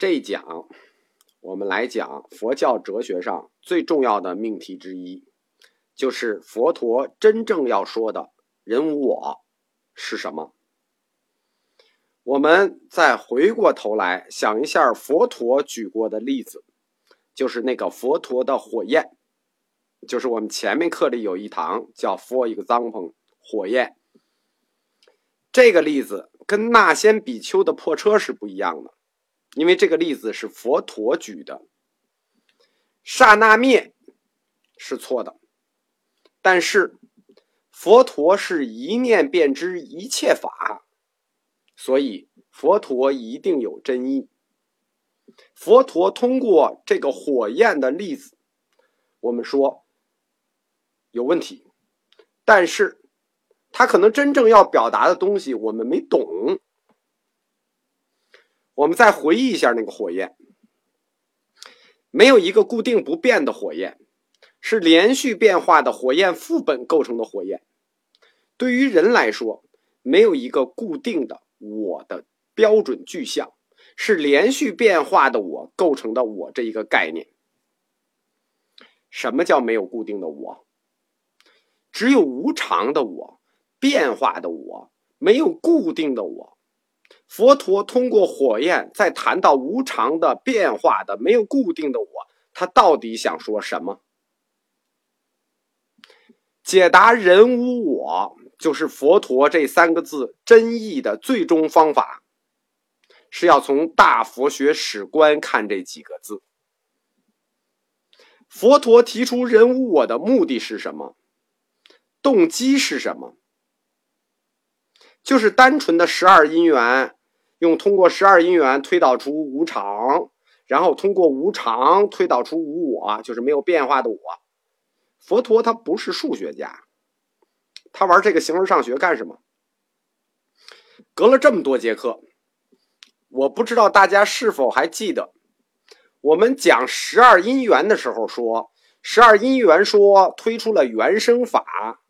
这一讲，我们来讲佛教哲学上最重要的命题之一，就是佛陀真正要说的“人无我”是什么。我们再回过头来想一下佛陀举过的例子，就是那个佛陀的火焰，就是我们前面课里有一堂叫 “For Example” 火焰，这个例子跟那仙比丘的破车是不一样的。因为这个例子是佛陀举的，刹那灭是错的，但是佛陀是一念便知一切法，所以佛陀一定有真意。佛陀通过这个火焰的例子，我们说有问题，但是他可能真正要表达的东西我们没懂。我们再回忆一下那个火焰，没有一个固定不变的火焰，是连续变化的火焰副本构成的火焰。对于人来说，没有一个固定的我的标准具象，是连续变化的我构成的我这一个概念。什么叫没有固定的我？只有无常的我，变化的我，没有固定的我。佛陀通过火焰在谈到无常的、变化的、没有固定的我，他到底想说什么？解答“人无我”就是佛陀这三个字真意的最终方法，是要从大佛学史观看这几个字。佛陀提出“人无我”的目的是什么？动机是什么？就是单纯的十二因缘。用通过十二因缘推导出无常，然后通过无常推导出无我，就是没有变化的我。佛陀他不是数学家，他玩这个形而上学干什么？隔了这么多节课，我不知道大家是否还记得，我们讲十二因缘的时候说，十二因缘说推出了原生法，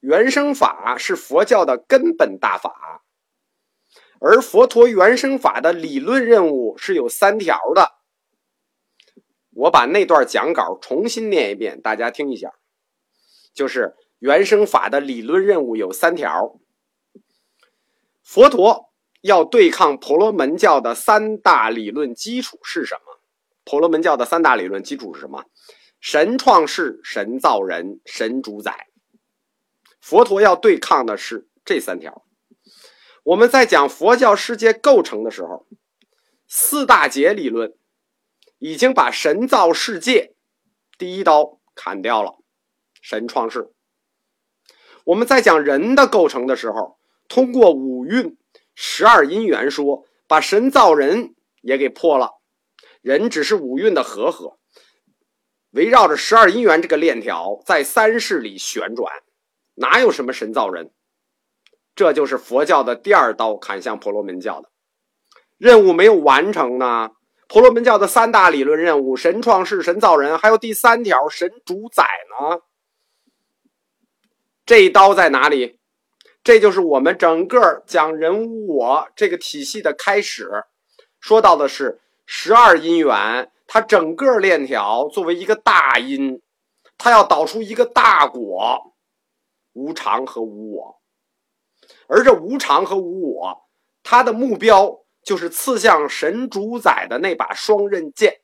原生法是佛教的根本大法。而佛陀原生法的理论任务是有三条的，我把那段讲稿重新念一遍，大家听一下。就是原生法的理论任务有三条：佛陀要对抗婆罗门教的三大理论基础是什么？婆罗门教的三大理论基础是什么？神创世、神造人、神主宰。佛陀要对抗的是这三条。我们在讲佛教世界构成的时候，四大劫理论已经把神造世界第一刀砍掉了，神创世。我们在讲人的构成的时候，通过五蕴、十二因缘说，把神造人也给破了，人只是五蕴的和合，围绕着十二因缘这个链条在三世里旋转，哪有什么神造人？这就是佛教的第二刀砍向婆罗门教的任务没有完成呢。婆罗门教的三大理论任务：神创世、神造人，还有第三条神主宰呢。这一刀在哪里？这就是我们整个讲人无我这个体系的开始。说到的是十二因缘，它整个链条作为一个大因，它要导出一个大果：无常和无我。而这无常和无我，它的目标就是刺向神主宰的那把双刃剑。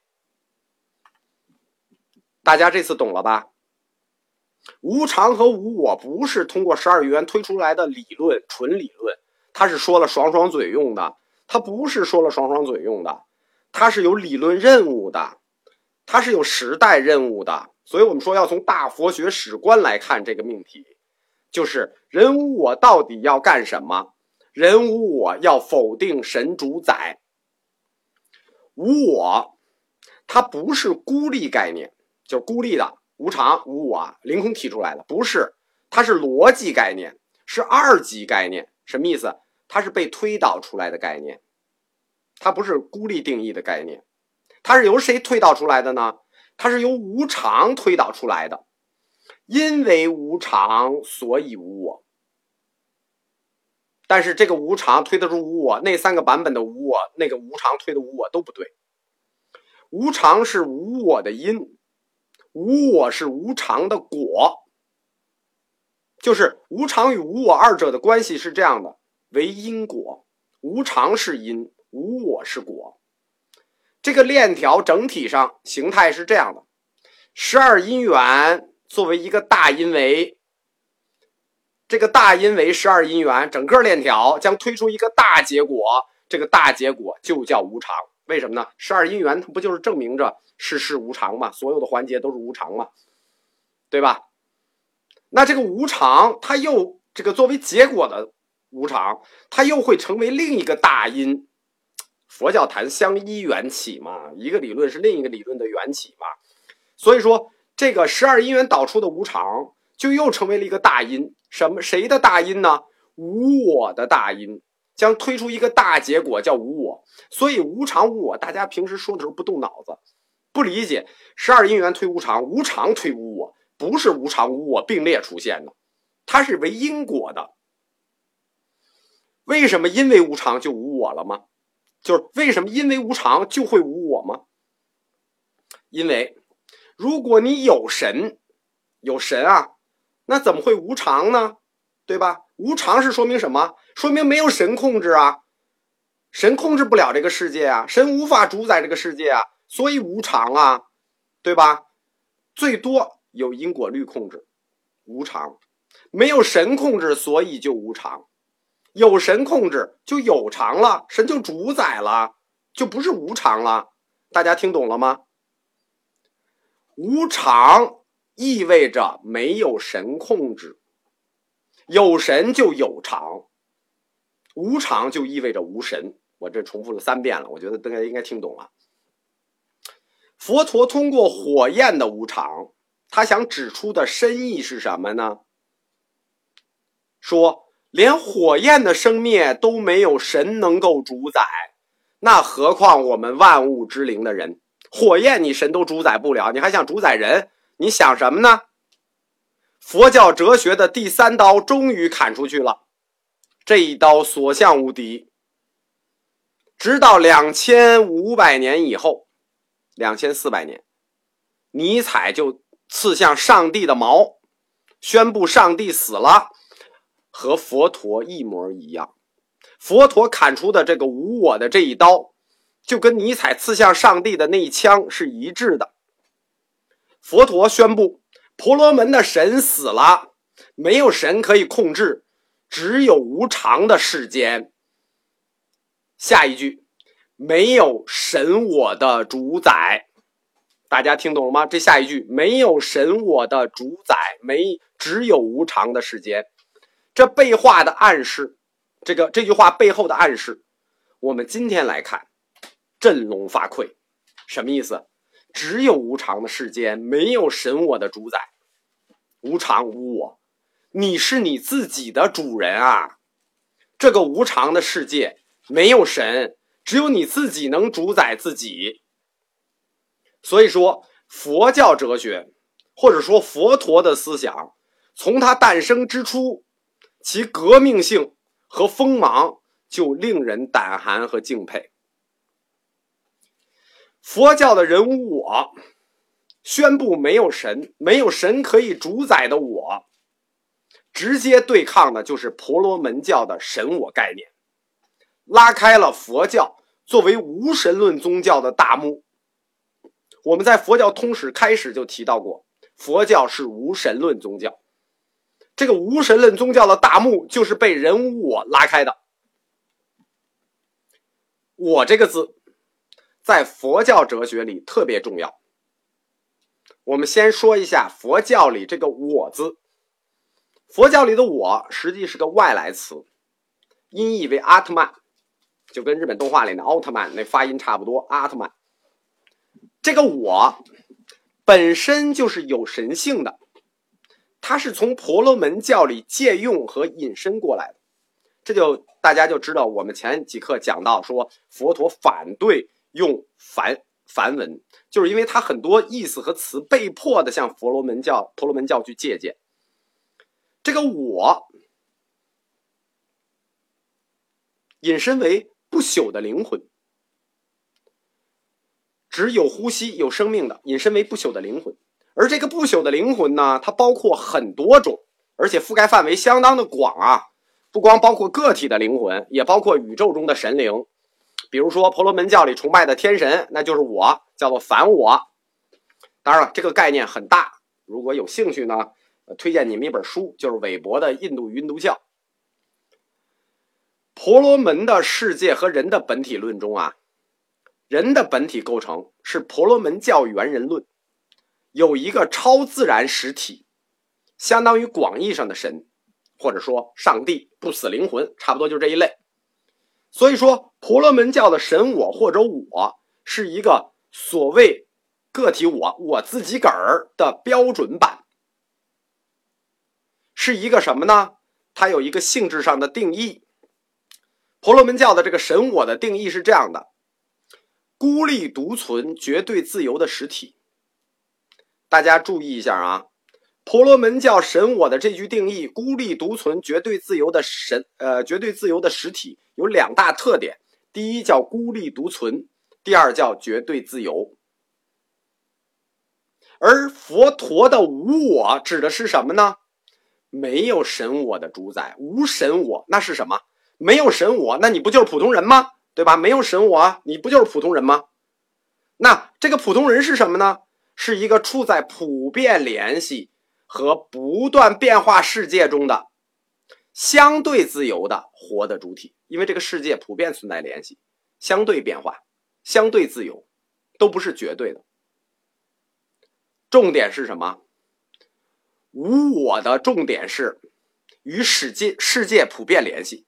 大家这次懂了吧？无常和无我不是通过十二元推出来的理论，纯理论，它是说了爽爽嘴用的。它不是说了爽爽嘴用的，它是有理论任务的，它是有时代任务的。所以我们说要从大佛学史观来看这个命题。就是人无我到底要干什么？人无我要否定神主宰。无我，它不是孤立概念，就是孤立的无常无我凌空提出来的，不是，它是逻辑概念，是二级概念。什么意思？它是被推导出来的概念，它不是孤立定义的概念，它是由谁推导出来的呢？它是由无常推导出来的。因为无常，所以无我。但是这个无常推得出无我，那三个版本的无我，那个无常推的无我都不对，无常是无我的因，无我是无常的果。就是无常与无我二者的关系是这样的：为因果，无常是因，无我是果。这个链条整体上形态是这样的：十二因缘作为一个大因为，这个大因为十二因缘，整个链条将推出一个大结果，这个大结果就叫无常。为什么呢？十二因缘它不就是证明着世事无常嘛？所有的环节都是无常嘛，对吧？那这个无常，它又这个作为结果的无常，它又会成为另一个大因。佛教谈相依缘起嘛，一个理论是另一个理论的缘起嘛。所以说，这个十二因缘导出的无常，就又成为了一个大因。什么？谁的大因呢？无我的大因，将推出一个大结果，叫无我。所以无常无我，大家平时说的时候不动脑子，不理解。十二因缘推无常，无常推无我。不是无常无我并列出现的，它是为因果的。为什么因为无常就无我了吗？就是为什么因为无常就会无我吗？因为如果你有神，有神啊，那怎么会无常呢？对吧？无常是说明什么？说明没有神控制啊，神控制不了这个世界啊，神无法主宰这个世界啊，所以无常啊，对吧？最多。有因果律控制，无常；没有神控制，所以就无常；有神控制，就有常了，神就主宰了，就不是无常了。大家听懂了吗？无常意味着没有神控制，有神就有常，无常就意味着无神。我这重复了三遍了，我觉得大家应该听懂了。佛陀通过火焰的无常。他想指出的深意是什么呢？说连火焰的生灭都没有神能够主宰，那何况我们万物之灵的人？火焰你神都主宰不了，你还想主宰人？你想什么呢？佛教哲学的第三刀终于砍出去了，这一刀所向无敌。直到两千五百年以后，两千四百年，尼采就。刺向上帝的矛，宣布上帝死了，和佛陀一模一样。佛陀砍出的这个无我的这一刀，就跟尼采刺向上帝的那一枪是一致的。佛陀宣布婆罗门的神死了，没有神可以控制，只有无常的世间。下一句，没有神我的主宰。大家听懂了吗？这下一句没有神我的主宰，没只有无常的世间。这背话的暗示，这个这句话背后的暗示，我们今天来看，振聋发聩。什么意思？只有无常的世间，没有神我的主宰，无常无我，你是你自己的主人啊！这个无常的世界没有神，只有你自己能主宰自己。所以说，佛教哲学，或者说佛陀的思想，从它诞生之初，其革命性和锋芒就令人胆寒和敬佩。佛教的人无我，宣布没有神，没有神可以主宰的我，直接对抗的就是婆罗门教的神我概念，拉开了佛教作为无神论宗教的大幕。我们在佛教通史开始就提到过，佛教是无神论宗教。这个无神论宗教的大幕就是被人无我拉开的。我这个字，在佛教哲学里特别重要。我们先说一下佛教里这个“我”字。佛教里的“我”实际是个外来词，音译为阿特曼，就跟日本动画里的奥特曼那发音差不多，阿特曼。这个我本身就是有神性的，它是从婆罗门教里借用和引申过来的，这就大家就知道，我们前几课讲到说，佛陀反对用梵梵文，就是因为他很多意思和词被迫的向佛罗门教婆罗门教去借鉴。这个我引申为不朽的灵魂。指有呼吸、有生命的，引申为不朽的灵魂。而这个不朽的灵魂呢，它包括很多种，而且覆盖范围相当的广啊！不光包括个体的灵魂，也包括宇宙中的神灵。比如说婆罗门教里崇拜的天神，那就是我，叫做梵我。当然了，这个概念很大，如果有兴趣呢，推荐你们一本书，就是韦伯的《印度云度教》。婆罗门的世界和人的本体论中啊，人的本体构成是婆罗门教原人论，有一个超自然实体，相当于广义上的神，或者说上帝、不死灵魂，差不多就这一类。所以说，婆罗门教的神我或者我是一个所谓个体我，我自己个儿的标准版，是一个什么呢？它有一个性质上的定义。婆罗门教的这个神我的定义是这样的：孤立独存、绝对自由的实体。大家注意一下啊，婆罗门教神我的这句定义“孤立独存、绝对自由的神”呃，绝对自由的实体有两大特点：第一叫孤立独存，第二叫绝对自由。而佛陀的无我指的是什么呢？没有神我的主宰，无神我，那是什么？没有神我，那你不就是普通人吗？对吧？没有神我，你不就是普通人吗？那这个普通人是什么呢？是一个处在普遍联系和不断变化世界中的相对自由的活的主体。因为这个世界普遍存在联系、相对变化、相对自由，都不是绝对的。重点是什么？无我的重点是与世界世界普遍联系。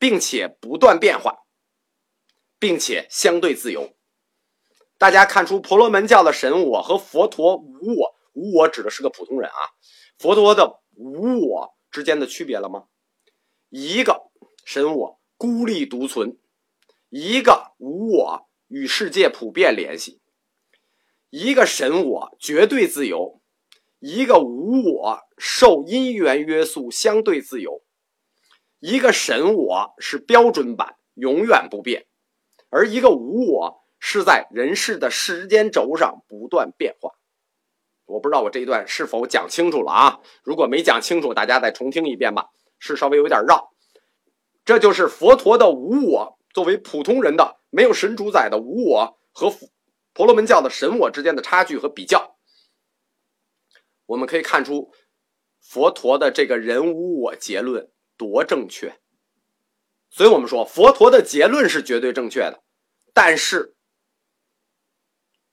并且不断变化，并且相对自由。大家看出婆罗门教的神我和佛陀无我，无我指的是个普通人啊。佛陀的无我之间的区别了吗？一个神我孤立独存，一个无我与世界普遍联系。一个神我绝对自由，一个无我受因缘约束，相对自由。一个神我是标准版，永远不变；而一个无我是在人世的时间轴上不断变化。我不知道我这一段是否讲清楚了啊？如果没讲清楚，大家再重听一遍吧，是稍微有点绕。这就是佛陀的无我，作为普通人的没有神主宰的无我和婆罗门教的神我之间的差距和比较。我们可以看出，佛陀的这个人无我结论。多正确，所以我们说佛陀的结论是绝对正确的，但是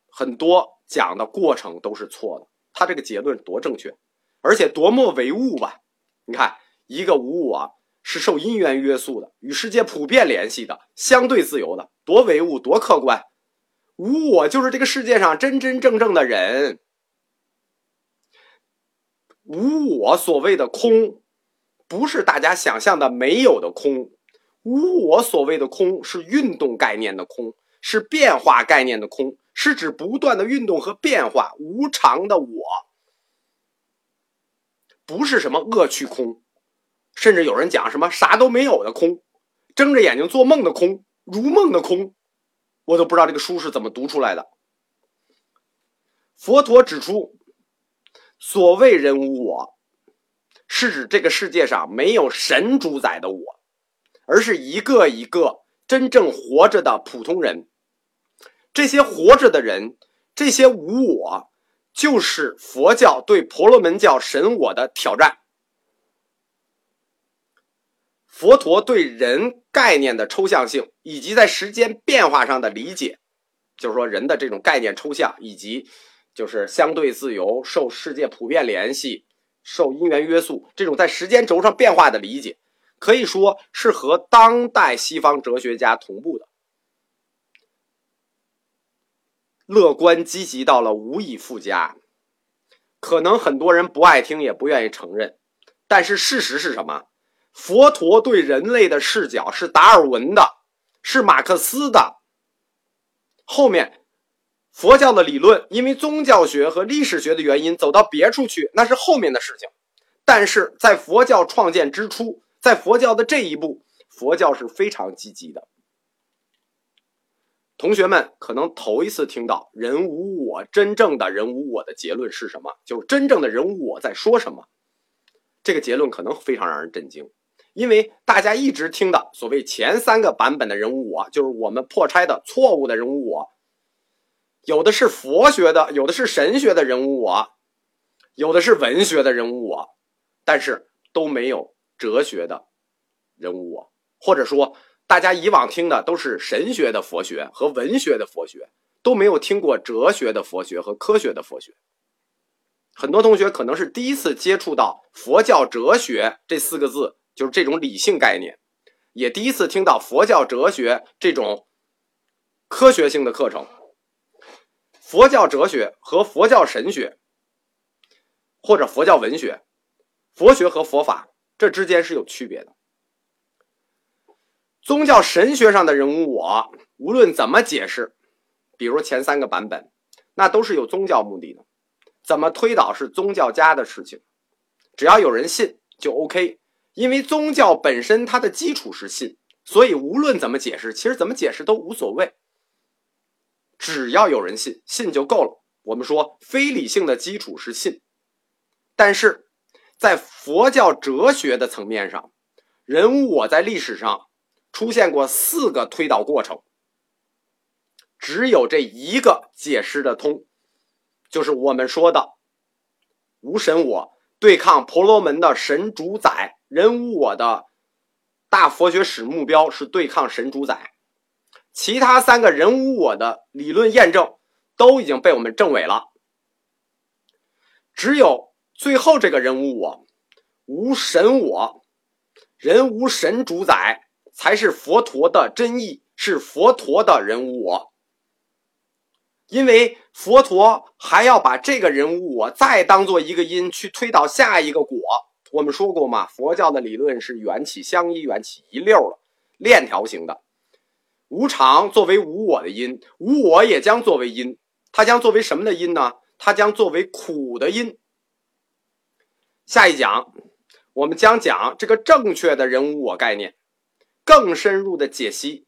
很多讲的过程都是错的。他这个结论多正确，而且多么唯物吧？你看，一个无我是受因缘约束的，与世界普遍联系的，相对自由的，多唯物，多客观。无我就是这个世界上真真正正的人，无我所谓的空。不是大家想象的没有的空，无我所谓的空是运动概念的空，是变化概念的空，是指不断的运动和变化无常的我，不是什么恶趣空，甚至有人讲什么啥都没有的空，睁着眼睛做梦的空，如梦的空，我都不知道这个书是怎么读出来的。佛陀指出，所谓人无我。是指这个世界上没有神主宰的我，而是一个一个真正活着的普通人。这些活着的人，这些无我，就是佛教对婆罗门教神我的挑战。佛陀对人概念的抽象性，以及在时间变化上的理解，就是说人的这种概念抽象，以及就是相对自由、受世界普遍联系。受因缘约束，这种在时间轴上变化的理解，可以说是和当代西方哲学家同步的，乐观积极到了无以复加。可能很多人不爱听，也不愿意承认，但是事实是什么？佛陀对人类的视角是达尔文的，是马克思的。后面。佛教的理论因为宗教学和历史学的原因走到别处去，那是后面的事情。但是在佛教创建之初，在佛教的这一步，佛教是非常积极的。同学们可能头一次听到“人无我”，真正的人无我的结论是什么？就是真正的人无我在说什么？这个结论可能非常让人震惊，因为大家一直听的所谓前三个版本的人无我，就是我们破拆的错误的人无我。有的是佛学的，有的是神学的人无我，有的是文学的人无我，但是都没有哲学的人无我，或者说。大家以往听的都是神学的佛学和文学的佛学，都没有听过哲学的佛学和科学的佛学。很多同学可能是第一次接触到佛教哲学这四个字，就是这种理性概念，也第一次听到佛教哲学这种科学性的课程。佛教哲学和佛教神学，或者佛教文学，佛学和佛法这之间是有区别的。宗教神学上的人无我，无论怎么解释，比如前三个版本，那都是有宗教目的的。怎么推导是宗教家的事情，只要有人信就 OK。因为宗教本身它的基础是信，所以无论怎么解释，其实怎么解释都无所谓。只要有人信，信就够了。我们说非理性的基础是信，但是在佛教哲学的层面上，人无我在历史上。出现过四个推导过程，只有这一个解释的通，就是我们说的无神我对抗婆罗门的神主宰，人无我的大佛学史目标是对抗神主宰，其他三个人无我的理论验证都已经被我们证伪了，只有最后这个人无我无神我人无神主宰。才是佛陀的真意，是佛陀的人无我。因为佛陀还要把这个人无我再当做一个因去推导下一个果。我们说过嘛，佛教的理论是缘起相依，缘起一溜了链条型的。无常作为无我的因，无我也将作为因，它将作为什么的因呢？它将作为苦的因。下一讲我们将讲这个正确的人无我概念。更深入的解析，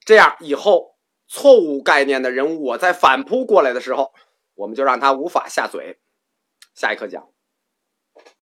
这样以后错误概念的人物，我在反扑过来的时候，我们就让他无法下嘴。下一课讲。